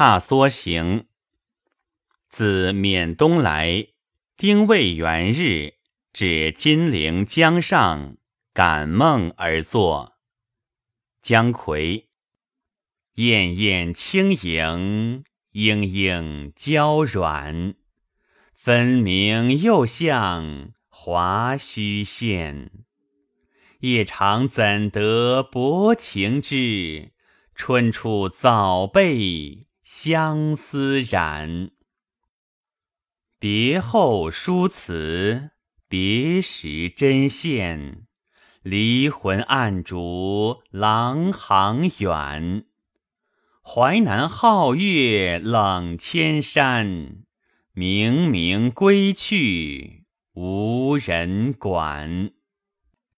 踏梭行。自缅东来，丁未元日，至金陵江上，感梦而作。姜夔。燕燕轻盈，莺莺娇软，分明又像华胥县。夜长怎得薄情至？春处早被相思染。别后书辞，别时针线，离魂暗逐郎行远。淮南皓月冷千山，冥冥归去无人管。